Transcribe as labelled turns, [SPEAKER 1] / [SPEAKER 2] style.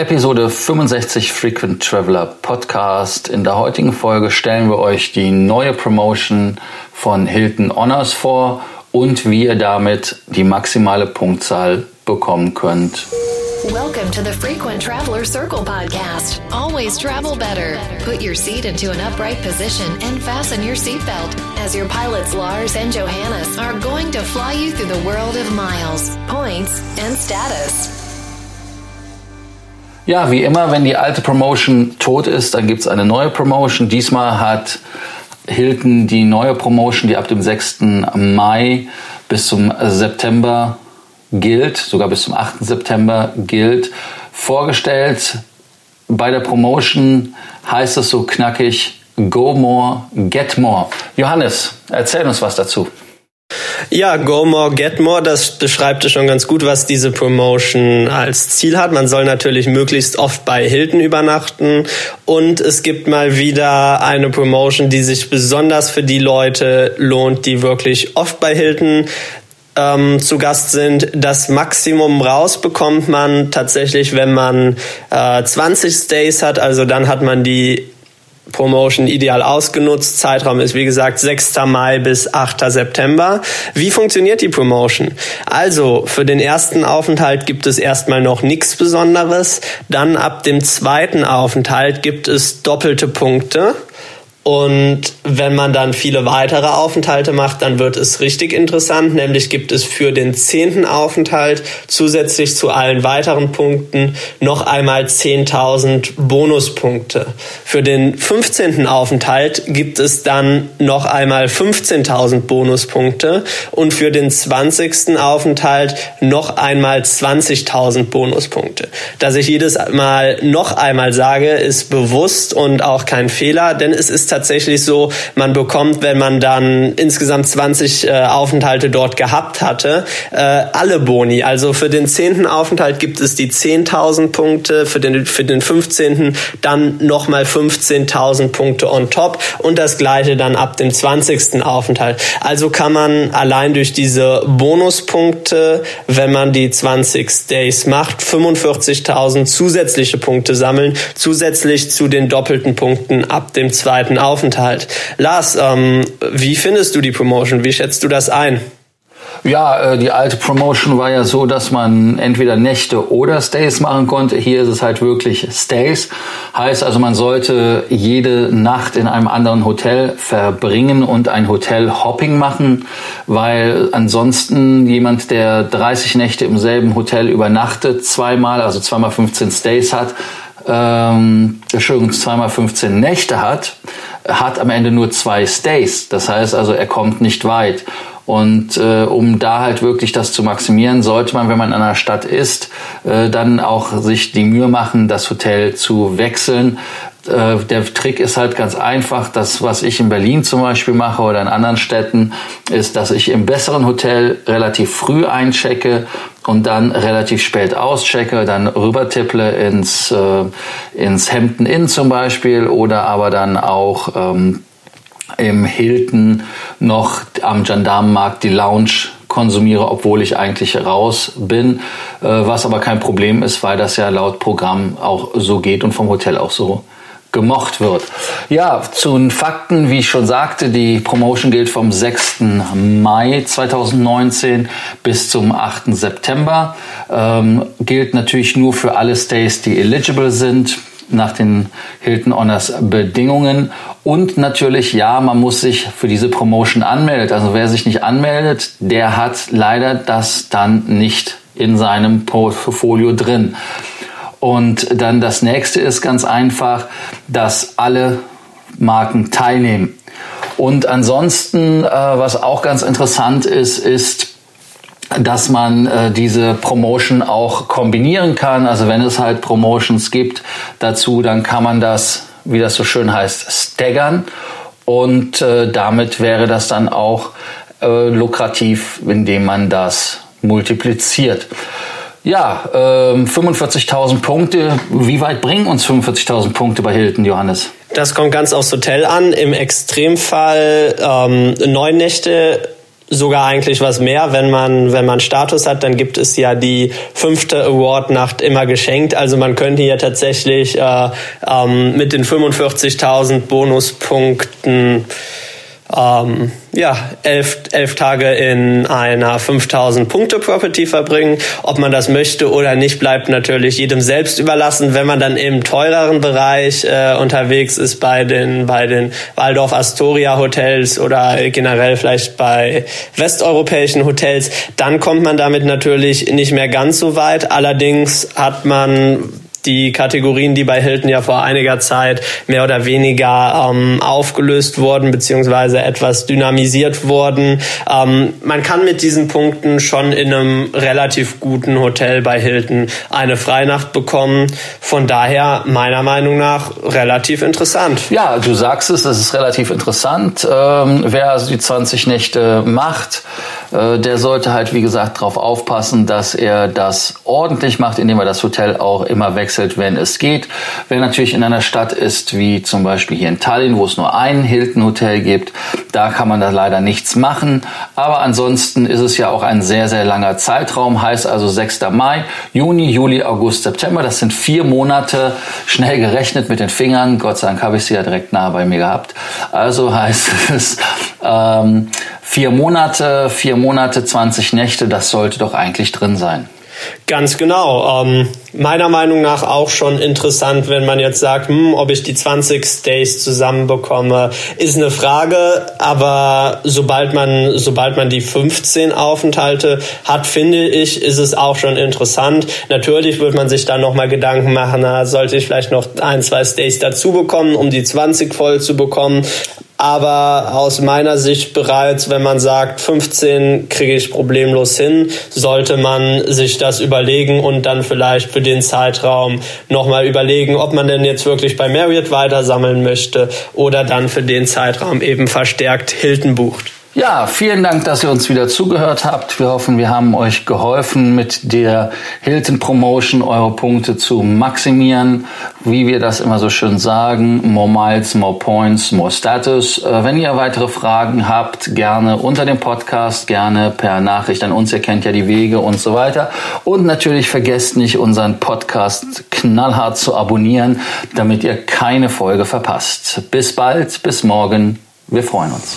[SPEAKER 1] Episode 65 Frequent Traveler Podcast. In der heutigen Folge stellen wir euch die neue Promotion von Hilton Honors vor und wie ihr damit die maximale Punktzahl bekommen könnt.
[SPEAKER 2] Welcome to the Frequent Traveler Circle podcast. Always travel better. Put your seat into an upright position and fasten your seatbelt as your pilots Lars and Johannes are going to fly you through the world of miles, points and status.
[SPEAKER 1] Ja, wie immer, wenn die alte Promotion tot ist, dann gibt es eine neue Promotion. Diesmal hat Hilton die neue Promotion, die ab dem 6. Mai bis zum September gilt, sogar bis zum 8. September gilt, vorgestellt. Bei der Promotion heißt es so knackig, Go More, Get More. Johannes, erzähl uns was dazu.
[SPEAKER 3] Ja, Go More, Get More, das beschreibt es schon ganz gut, was diese Promotion als Ziel hat. Man soll natürlich möglichst oft bei Hilton übernachten und es gibt mal wieder eine Promotion, die sich besonders für die Leute lohnt, die wirklich oft bei Hilton ähm, zu Gast sind. Das Maximum raus bekommt man tatsächlich, wenn man äh, 20 Stays hat. Also dann hat man die Promotion ideal ausgenutzt. Zeitraum ist wie gesagt 6. Mai bis 8. September. Wie funktioniert die Promotion? Also für den ersten Aufenthalt gibt es erstmal noch nichts Besonderes. Dann ab dem zweiten Aufenthalt gibt es doppelte Punkte. Und wenn man dann viele weitere Aufenthalte macht, dann wird es richtig interessant. Nämlich gibt es für den zehnten Aufenthalt zusätzlich zu allen weiteren Punkten noch einmal 10.000 Bonuspunkte. Für den 15. Aufenthalt gibt es dann noch einmal 15.000 Bonuspunkte und für den 20. Aufenthalt noch einmal 20.000 Bonuspunkte. Dass ich jedes Mal noch einmal sage, ist bewusst und auch kein Fehler, denn es ist tatsächlich so, man bekommt, wenn man dann insgesamt 20 äh, Aufenthalte dort gehabt hatte, äh, alle Boni. Also für den 10. Aufenthalt gibt es die 10.000 Punkte, für den, für den 15. dann nochmal 15.000 Punkte on top und das gleiche dann ab dem 20. Aufenthalt. Also kann man allein durch diese Bonuspunkte, wenn man die 20 Days macht, 45.000 zusätzliche Punkte sammeln, zusätzlich zu den doppelten Punkten ab dem zweiten Aufenthalt. Lars, ähm, wie findest du die Promotion? Wie schätzt du das ein?
[SPEAKER 1] Ja, äh, die alte Promotion war ja so, dass man entweder Nächte oder Stays machen konnte. Hier ist es halt wirklich Stays. Heißt also, man sollte jede Nacht in einem anderen Hotel verbringen und ein Hotel-Hopping machen, weil ansonsten jemand, der 30 Nächte im selben Hotel übernachtet, zweimal, also zweimal 15 Stays hat, ähm, Entschuldigung, zweimal 15 Nächte hat, hat am Ende nur zwei Stays. Das heißt also, er kommt nicht weit. Und äh, um da halt wirklich das zu maximieren, sollte man, wenn man in einer Stadt ist, äh, dann auch sich die Mühe machen, das Hotel zu wechseln. Äh, der Trick ist halt ganz einfach. Das, was ich in Berlin zum Beispiel mache oder in anderen Städten, ist, dass ich im besseren Hotel relativ früh einchecke und dann relativ spät auschecke, dann rübertipple ins, äh, ins Hampton Inn zum Beispiel oder aber dann auch ähm, im Hilton noch am Gendarmenmarkt die Lounge konsumiere, obwohl ich eigentlich raus bin, äh, was aber kein Problem ist, weil das ja laut Programm auch so geht und vom Hotel auch so gemocht wird. Ja, zu den Fakten, wie ich schon sagte, die Promotion gilt vom 6. Mai 2019 bis zum 8. September. Ähm, gilt natürlich nur für alle Stays, die eligible sind nach den Hilton Honors Bedingungen. Und natürlich, ja, man muss sich für diese Promotion anmelden. Also wer sich nicht anmeldet, der hat leider das dann nicht in seinem Portfolio drin. Und dann das nächste ist ganz einfach, dass alle Marken teilnehmen. Und ansonsten, äh, was auch ganz interessant ist, ist, dass man äh, diese Promotion auch kombinieren kann. Also wenn es halt Promotions gibt dazu, dann kann man das, wie das so schön heißt, staggern. Und äh, damit wäre das dann auch äh, lukrativ, indem man das multipliziert. Ja, äh, 45.000 Punkte. Wie weit bringen uns 45.000 Punkte bei Hilton, Johannes?
[SPEAKER 3] Das kommt ganz aufs Hotel an. Im Extremfall ähm, neun Nächte sogar eigentlich was mehr, wenn man, wenn man Status hat, dann gibt es ja die fünfte Award-Nacht immer geschenkt. Also man könnte ja tatsächlich äh, ähm, mit den 45.000 Bonuspunkten ähm, ja, elf, elf Tage in einer 5000 Punkte Property verbringen. Ob man das möchte oder nicht, bleibt natürlich jedem selbst überlassen. Wenn man dann im teureren Bereich äh, unterwegs ist bei den, bei den Waldorf Astoria Hotels oder generell vielleicht bei westeuropäischen Hotels, dann kommt man damit natürlich nicht mehr ganz so weit. Allerdings hat man die Kategorien, die bei Hilton ja vor einiger Zeit mehr oder weniger ähm, aufgelöst wurden beziehungsweise etwas dynamisiert wurden. Ähm, man kann mit diesen Punkten schon in einem relativ guten Hotel bei Hilton eine Freinacht bekommen. Von daher meiner Meinung nach relativ interessant.
[SPEAKER 1] Ja, du sagst es, das ist relativ interessant. Ähm, wer also die 20 Nächte macht, der sollte halt, wie gesagt, darauf aufpassen, dass er das ordentlich macht, indem er das Hotel auch immer wechselt, wenn es geht. Wer natürlich in einer Stadt ist, wie zum Beispiel hier in Tallinn, wo es nur ein Hilton-Hotel gibt, da kann man da leider nichts machen. Aber ansonsten ist es ja auch ein sehr, sehr langer Zeitraum, heißt also 6. Mai, Juni, Juli, August, September. Das sind vier Monate, schnell gerechnet mit den Fingern. Gott sei Dank habe ich sie ja direkt nah bei mir gehabt. Also heißt es, ähm, vier Monate, vier Monate, 20 Nächte, das sollte doch eigentlich drin sein.
[SPEAKER 3] Ganz genau. Ähm, meiner Meinung nach auch schon interessant, wenn man jetzt sagt, hm, ob ich die 20 Stays zusammenbekomme, ist eine Frage. Aber sobald man, sobald man die 15 Aufenthalte hat, finde ich, ist es auch schon interessant. Natürlich wird man sich dann nochmal Gedanken machen, na, sollte ich vielleicht noch ein, zwei Stays dazu bekommen, um die 20 voll zu bekommen. Aber aus meiner Sicht bereits, wenn man sagt, 15 kriege ich problemlos hin, sollte man sich das überlegen und dann vielleicht für den Zeitraum nochmal überlegen, ob man denn jetzt wirklich bei Marriott weitersammeln möchte oder dann für den Zeitraum eben verstärkt Hilton bucht.
[SPEAKER 1] Ja, vielen Dank, dass ihr uns wieder zugehört habt. Wir hoffen, wir haben euch geholfen, mit der Hilton Promotion eure Punkte zu maximieren. Wie wir das immer so schön sagen, more miles, more points, more status. Äh, wenn ihr weitere Fragen habt, gerne unter dem Podcast, gerne per Nachricht an uns. Ihr kennt ja die Wege und so weiter. Und natürlich vergesst nicht, unseren Podcast knallhart zu abonnieren, damit ihr keine Folge verpasst. Bis bald, bis morgen. Wir freuen uns.